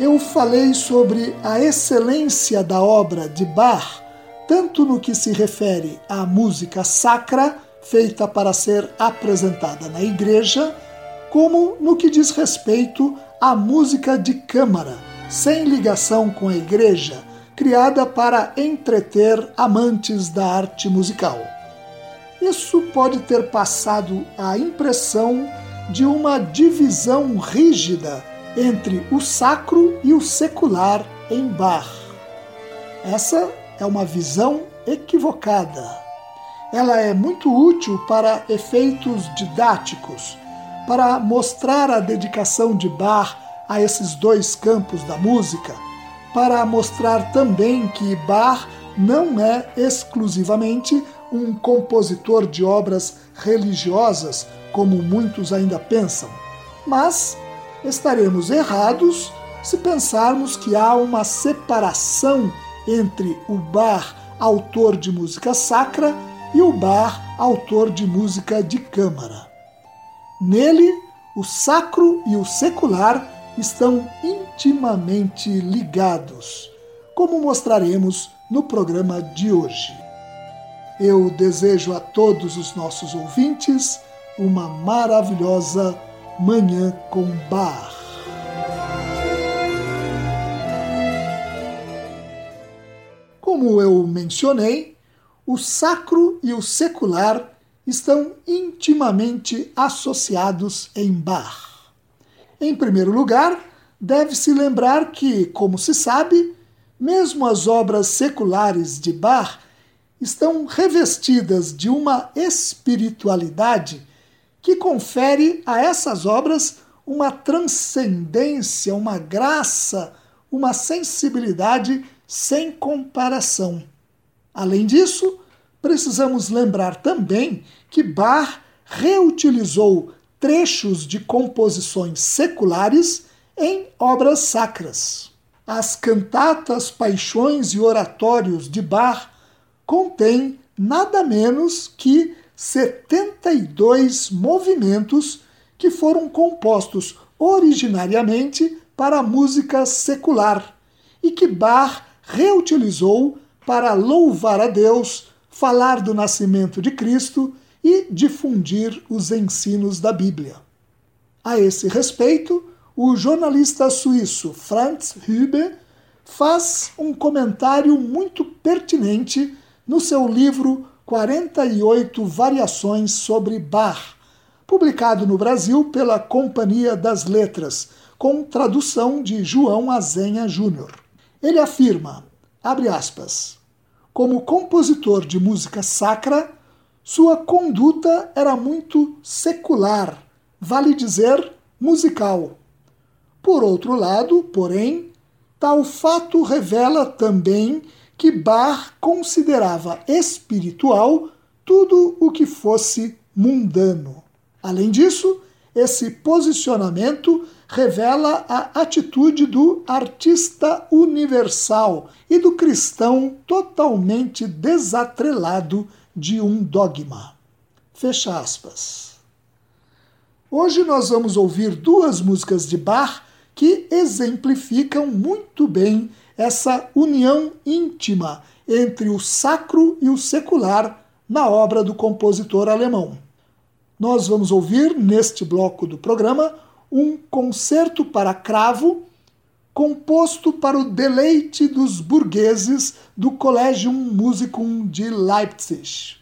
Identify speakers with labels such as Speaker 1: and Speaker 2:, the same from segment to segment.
Speaker 1: eu falei sobre a excelência da obra de Bach, tanto no que se refere à música sacra, feita para ser apresentada na igreja, como no que diz respeito à música de câmara, sem ligação com a igreja, criada para entreter amantes da arte musical. Isso pode ter passado a impressão de uma divisão rígida entre o sacro e o secular em Bach. Essa é uma visão equivocada. Ela é muito útil para efeitos didáticos, para mostrar a dedicação de Bach a esses dois campos da música, para mostrar também que Bach não é exclusivamente um compositor de obras religiosas, como muitos ainda pensam, mas estaremos errados se pensarmos que há uma separação entre o bar autor de música sacra e o bar autor de música de câmara. Nele, o sacro e o secular estão intimamente ligados, como mostraremos no programa de hoje. Eu desejo a todos os nossos ouvintes uma maravilhosa Manhã com Bar. Como eu mencionei, o sacro e o secular estão intimamente associados em Bar. Em primeiro lugar, deve-se lembrar que, como se sabe, mesmo as obras seculares de Bar estão revestidas de uma espiritualidade que confere a essas obras uma transcendência, uma graça, uma sensibilidade sem comparação. Além disso, precisamos lembrar também que Bach reutilizou trechos de composições seculares em obras sacras. As cantatas, paixões e oratórios de Bach contêm nada menos que 72 movimentos que foram compostos originariamente para música secular e que Bach reutilizou para louvar a Deus, falar do nascimento de Cristo e difundir os ensinos da Bíblia. A esse respeito, o jornalista suíço Franz Hübe faz um comentário muito pertinente no seu livro 48 variações sobre Bach, publicado no Brasil pela Companhia das Letras, com tradução de João Azenha Júnior. Ele afirma, abre aspas, como compositor de música sacra, sua conduta era muito secular, vale dizer, musical. Por outro lado, porém, tal fato revela também que Bach considerava espiritual tudo o que fosse mundano. Além disso, esse posicionamento revela a atitude do artista universal e do cristão totalmente desatrelado de um dogma. Fecha aspas. Hoje nós vamos ouvir duas músicas de Bach que exemplificam muito bem essa união íntima entre o sacro e o secular na obra do compositor alemão. Nós vamos ouvir neste bloco do programa um concerto para cravo composto para o deleite dos burgueses do Collegium Musicum de Leipzig.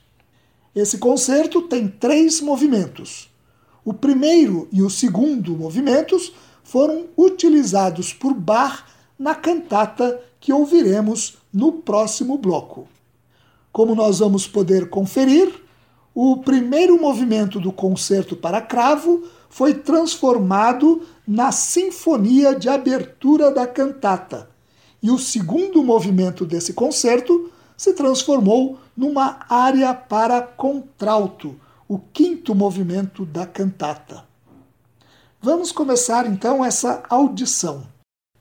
Speaker 1: Esse concerto tem três movimentos. O primeiro e o segundo movimentos foram utilizados por Bach na cantata que ouviremos no próximo bloco. Como nós vamos poder conferir, o primeiro movimento do concerto para cravo foi transformado na sinfonia de abertura da cantata, e o segundo movimento desse concerto se transformou numa área para contralto, o quinto movimento da cantata. Vamos começar então essa audição.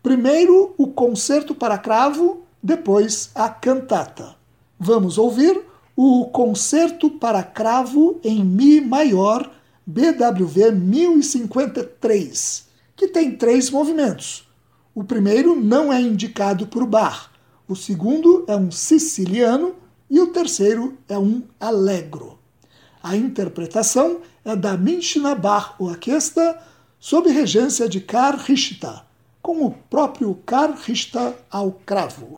Speaker 1: Primeiro o concerto para cravo, depois a cantata. Vamos ouvir o concerto para cravo em Mi maior BWV 1053, que tem três movimentos. O primeiro não é indicado por Bach, o segundo é um siciliano e o terceiro é um allegro. A interpretação é da Minchina Bach Orquestra sob regência de Karl Richter, com o próprio Karl ao cravo.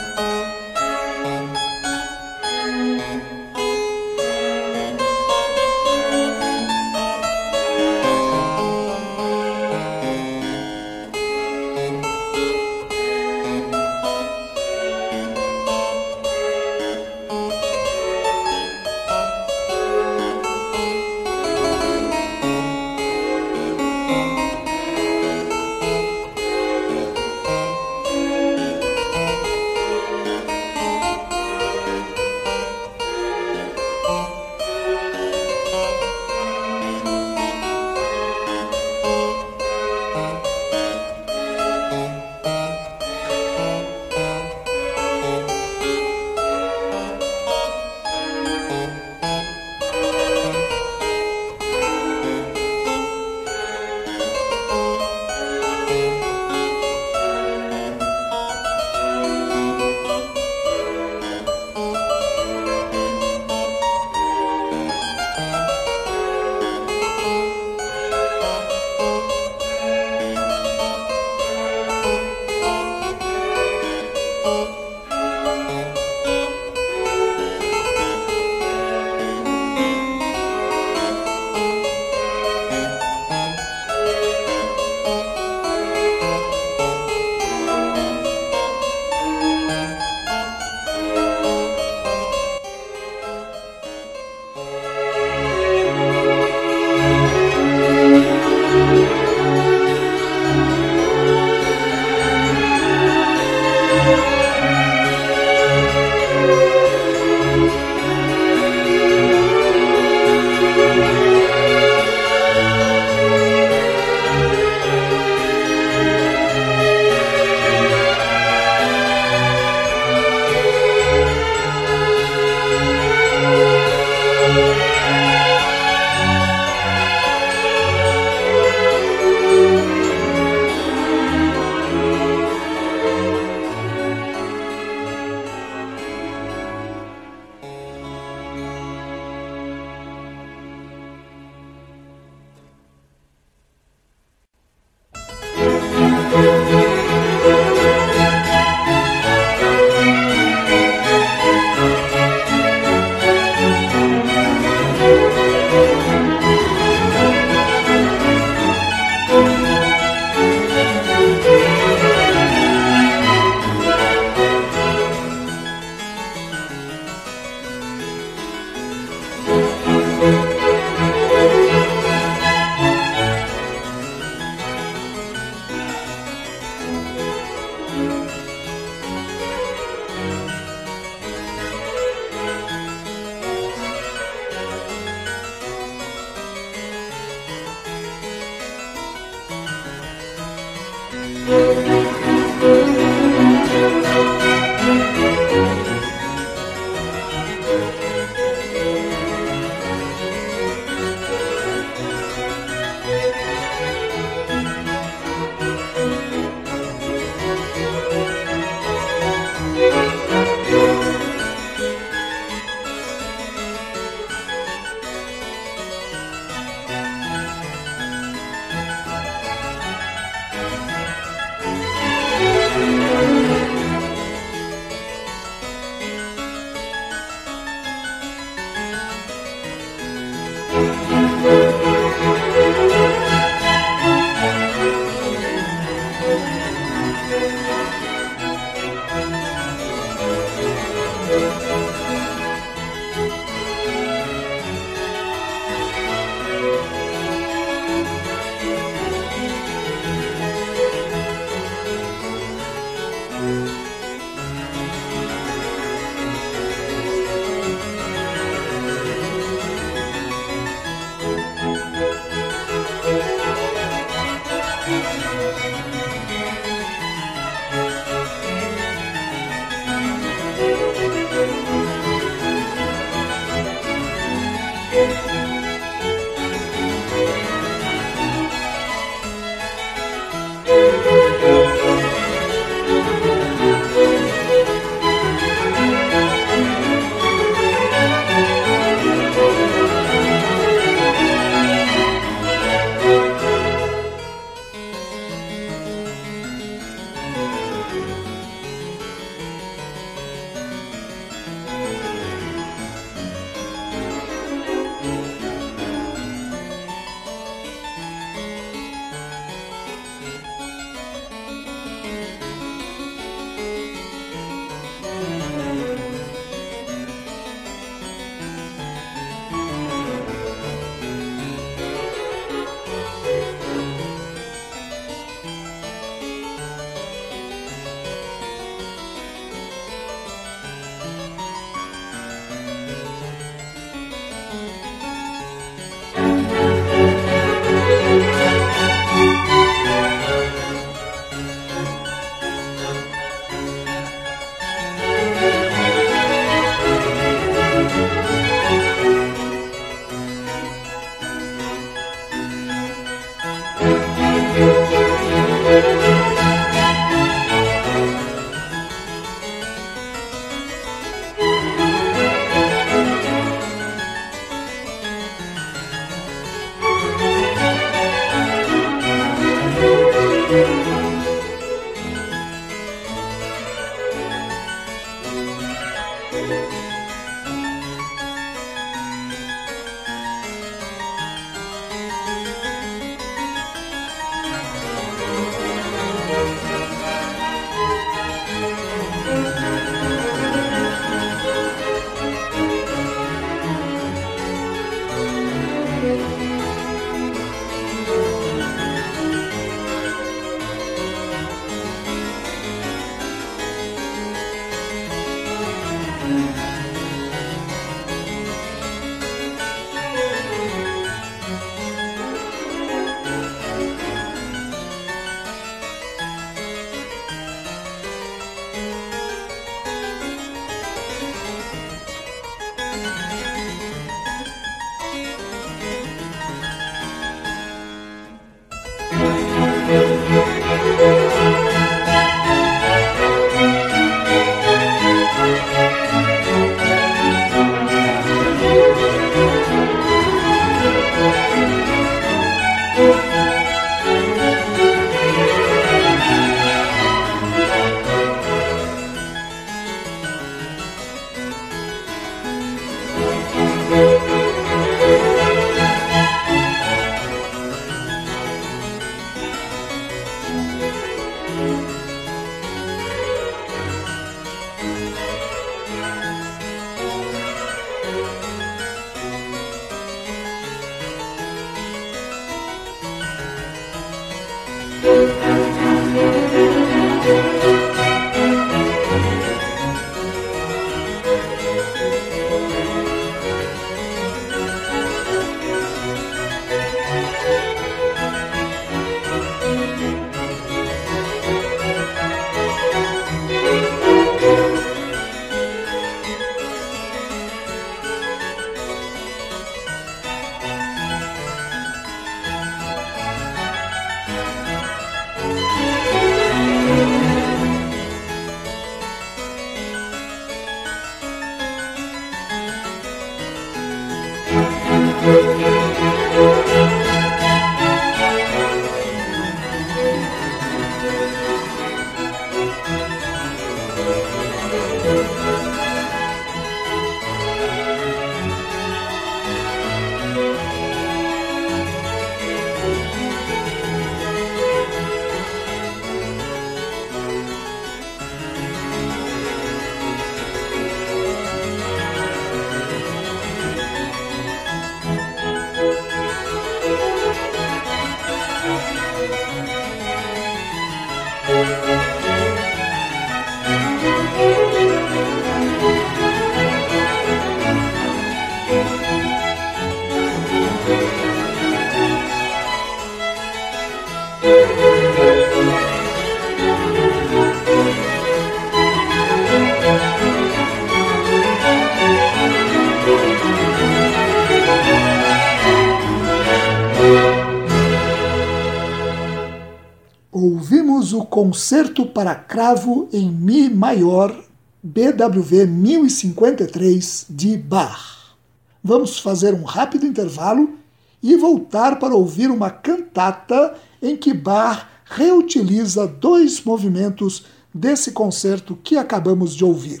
Speaker 1: Concerto para Cravo em Mi maior, BWV 1053 de Bach. Vamos fazer um rápido intervalo e voltar para ouvir uma cantata em que Bach reutiliza dois movimentos desse concerto que acabamos de ouvir.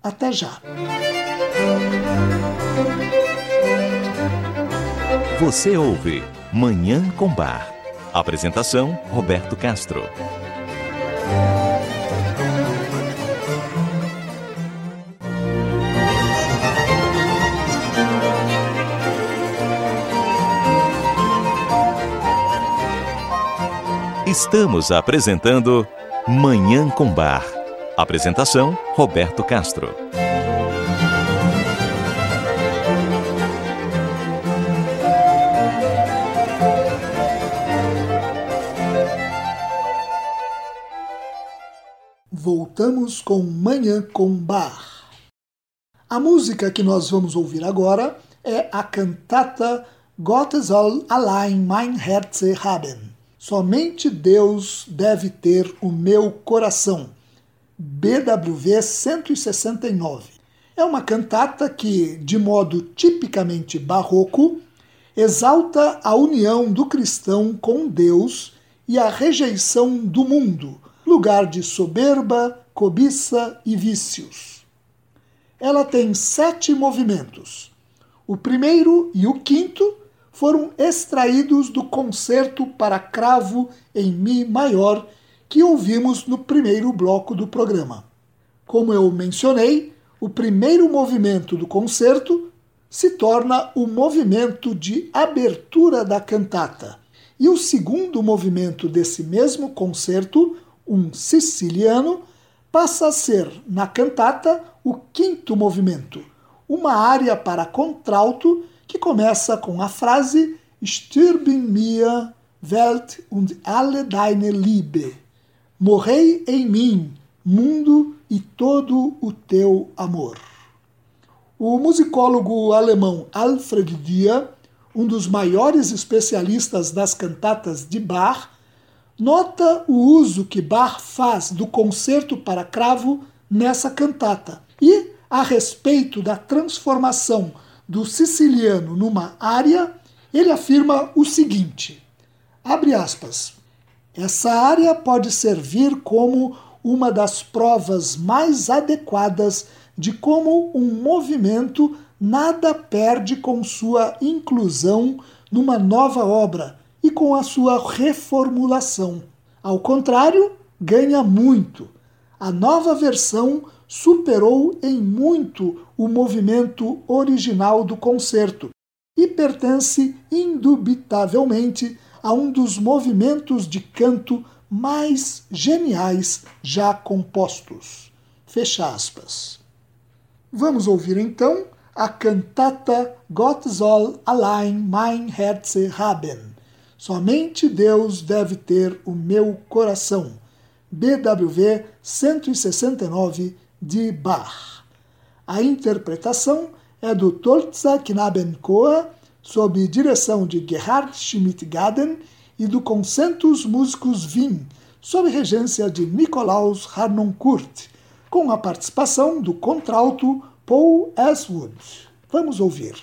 Speaker 1: Até já!
Speaker 2: Você ouve Manhã com Bar. Apresentação: Roberto Castro. Estamos apresentando Manhã com Bar. Apresentação: Roberto Castro.
Speaker 1: Voltamos com Manhã com Bar. A música que nós vamos ouvir agora é a cantata Gott soll allein mein Herze haben Somente Deus deve ter o meu coração. BWV 169. É uma cantata que, de modo tipicamente barroco, exalta a união do cristão com Deus e a rejeição do mundo, lugar de soberba, cobiça e vícios. Ela tem sete movimentos. O primeiro e o quinto foram extraídos do concerto para cravo em Mi maior que ouvimos no primeiro bloco do programa. Como eu mencionei, o primeiro movimento do concerto se torna o movimento de abertura da cantata, e o segundo movimento desse mesmo concerto, um siciliano, passa a ser, na cantata, o quinto movimento, uma área para contralto que começa com a frase Stirb mir, Welt und alle deine Liebe. Morrei em mim, mundo e todo o teu amor. O musicólogo alemão Alfred Dia, um dos maiores especialistas das cantatas de Bach, nota o uso que Bach faz do concerto para cravo nessa cantata e, a respeito da transformação do siciliano numa área, ele afirma o seguinte: abre aspas. Essa área pode servir como uma das provas mais adequadas de como um movimento nada perde com sua inclusão numa nova obra e com a sua reformulação. Ao contrário, ganha muito. A nova versão superou em muito o movimento original do concerto e pertence indubitavelmente a um dos movimentos de canto mais geniais já compostos. Fecha aspas. Vamos ouvir então a cantata Gott soll allein mein Herze haben. Somente Deus deve ter o meu coração. BWV 169 de Bach. A interpretação é do Tolza Knabenchor, sob direção de Gerhard Schmidt-Gaden e do Concentus Musicus Wien, sob regência de Nikolaus Harnoncourt, com a participação do contralto Paul Aswood. Vamos ouvir.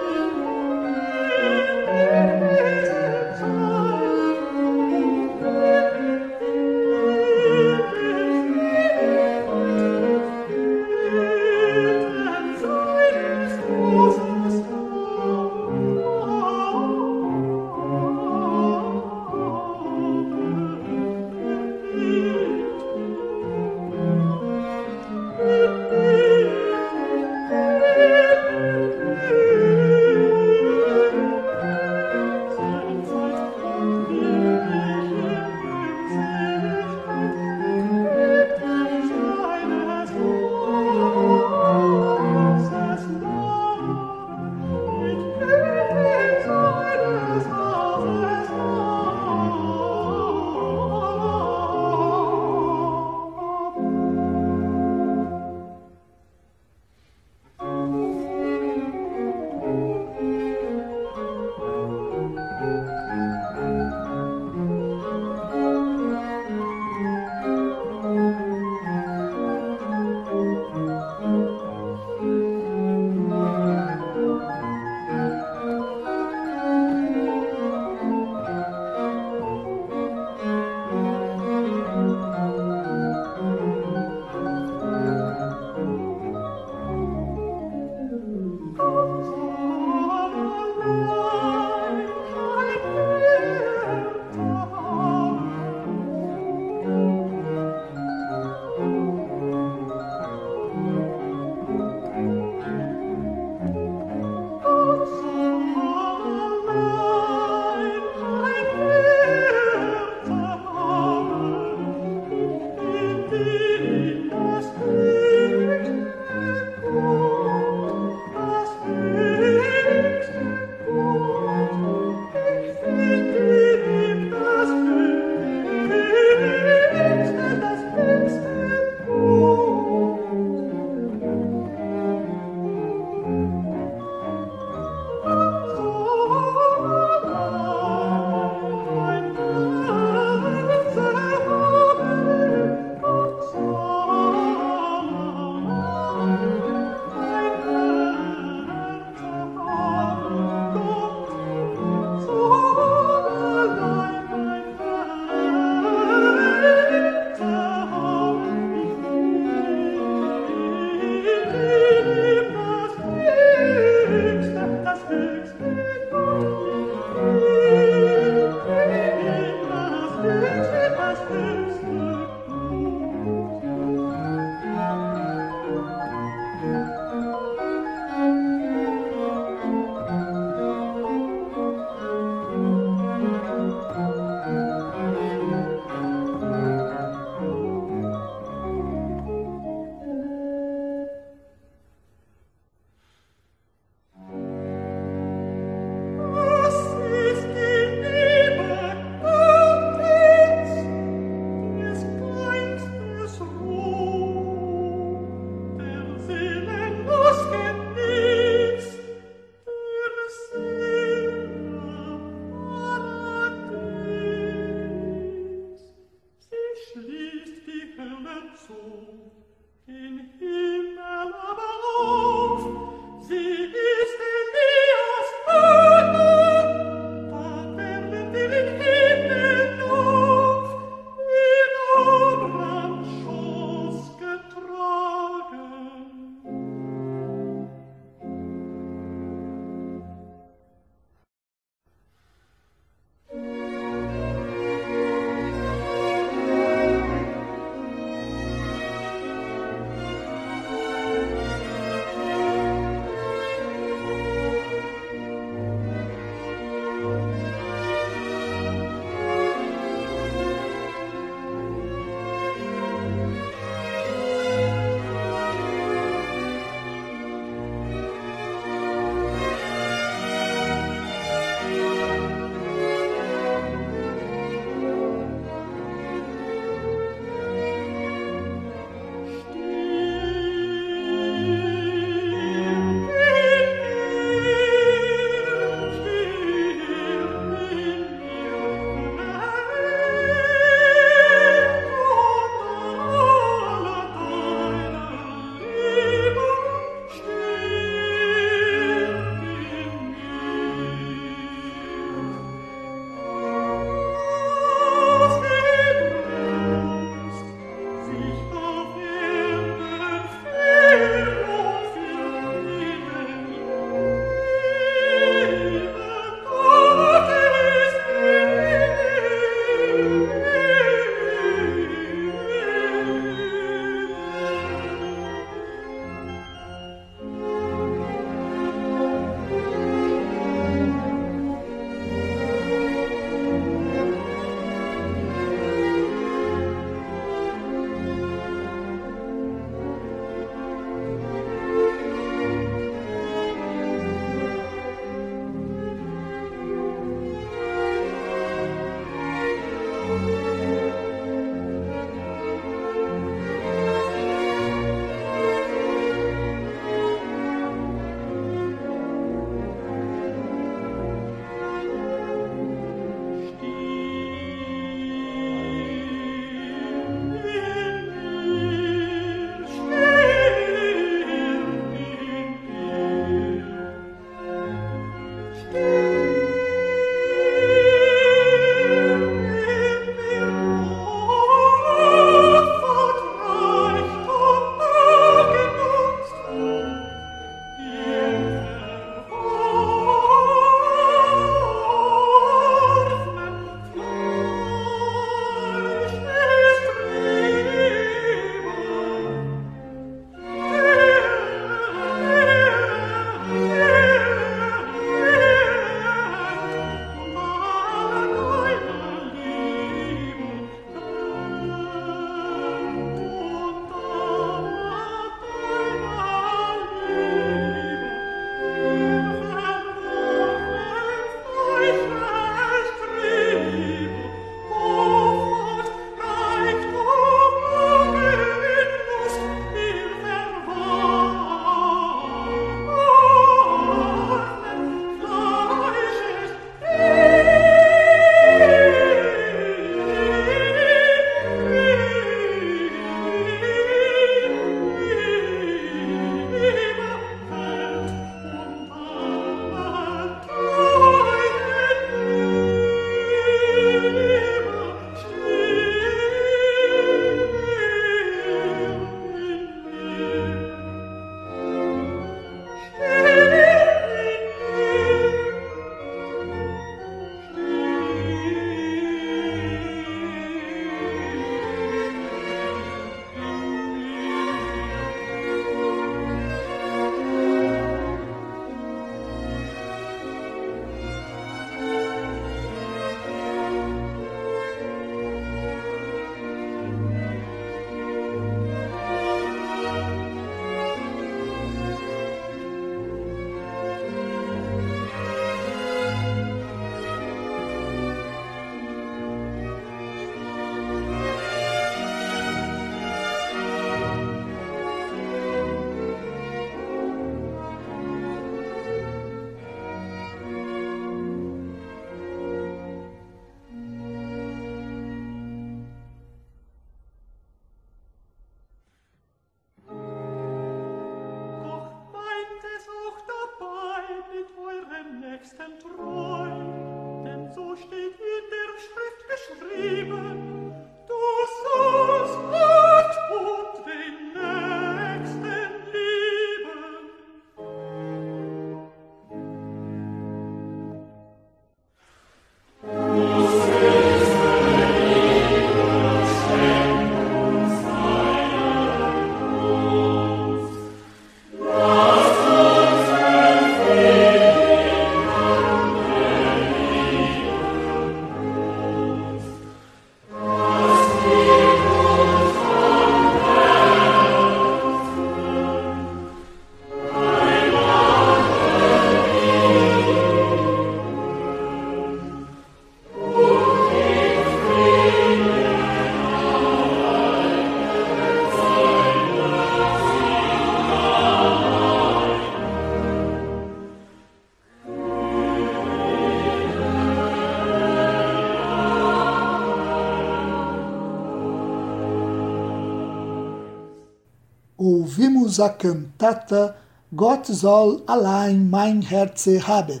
Speaker 1: Ouvimos a cantata Gott soll allein mein Herze haben.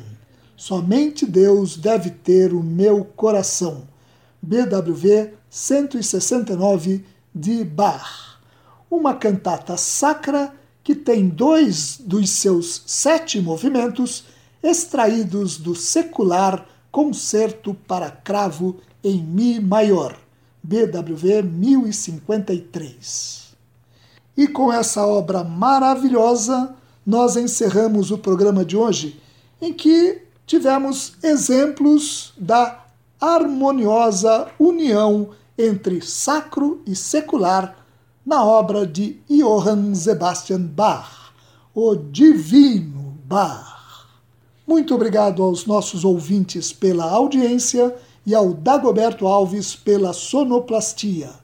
Speaker 1: Somente Deus deve ter o meu coração. BWV 169 de Bach. Uma cantata sacra que tem dois dos seus sete movimentos extraídos do secular Concerto para Cravo em Mi maior, BWV 1053. E com essa obra maravilhosa, nós encerramos o programa de hoje, em que tivemos exemplos da harmoniosa união entre sacro e secular na obra de Johann Sebastian Bach, o Divino Bach. Muito obrigado aos nossos ouvintes pela audiência e ao Dagoberto Alves pela sonoplastia.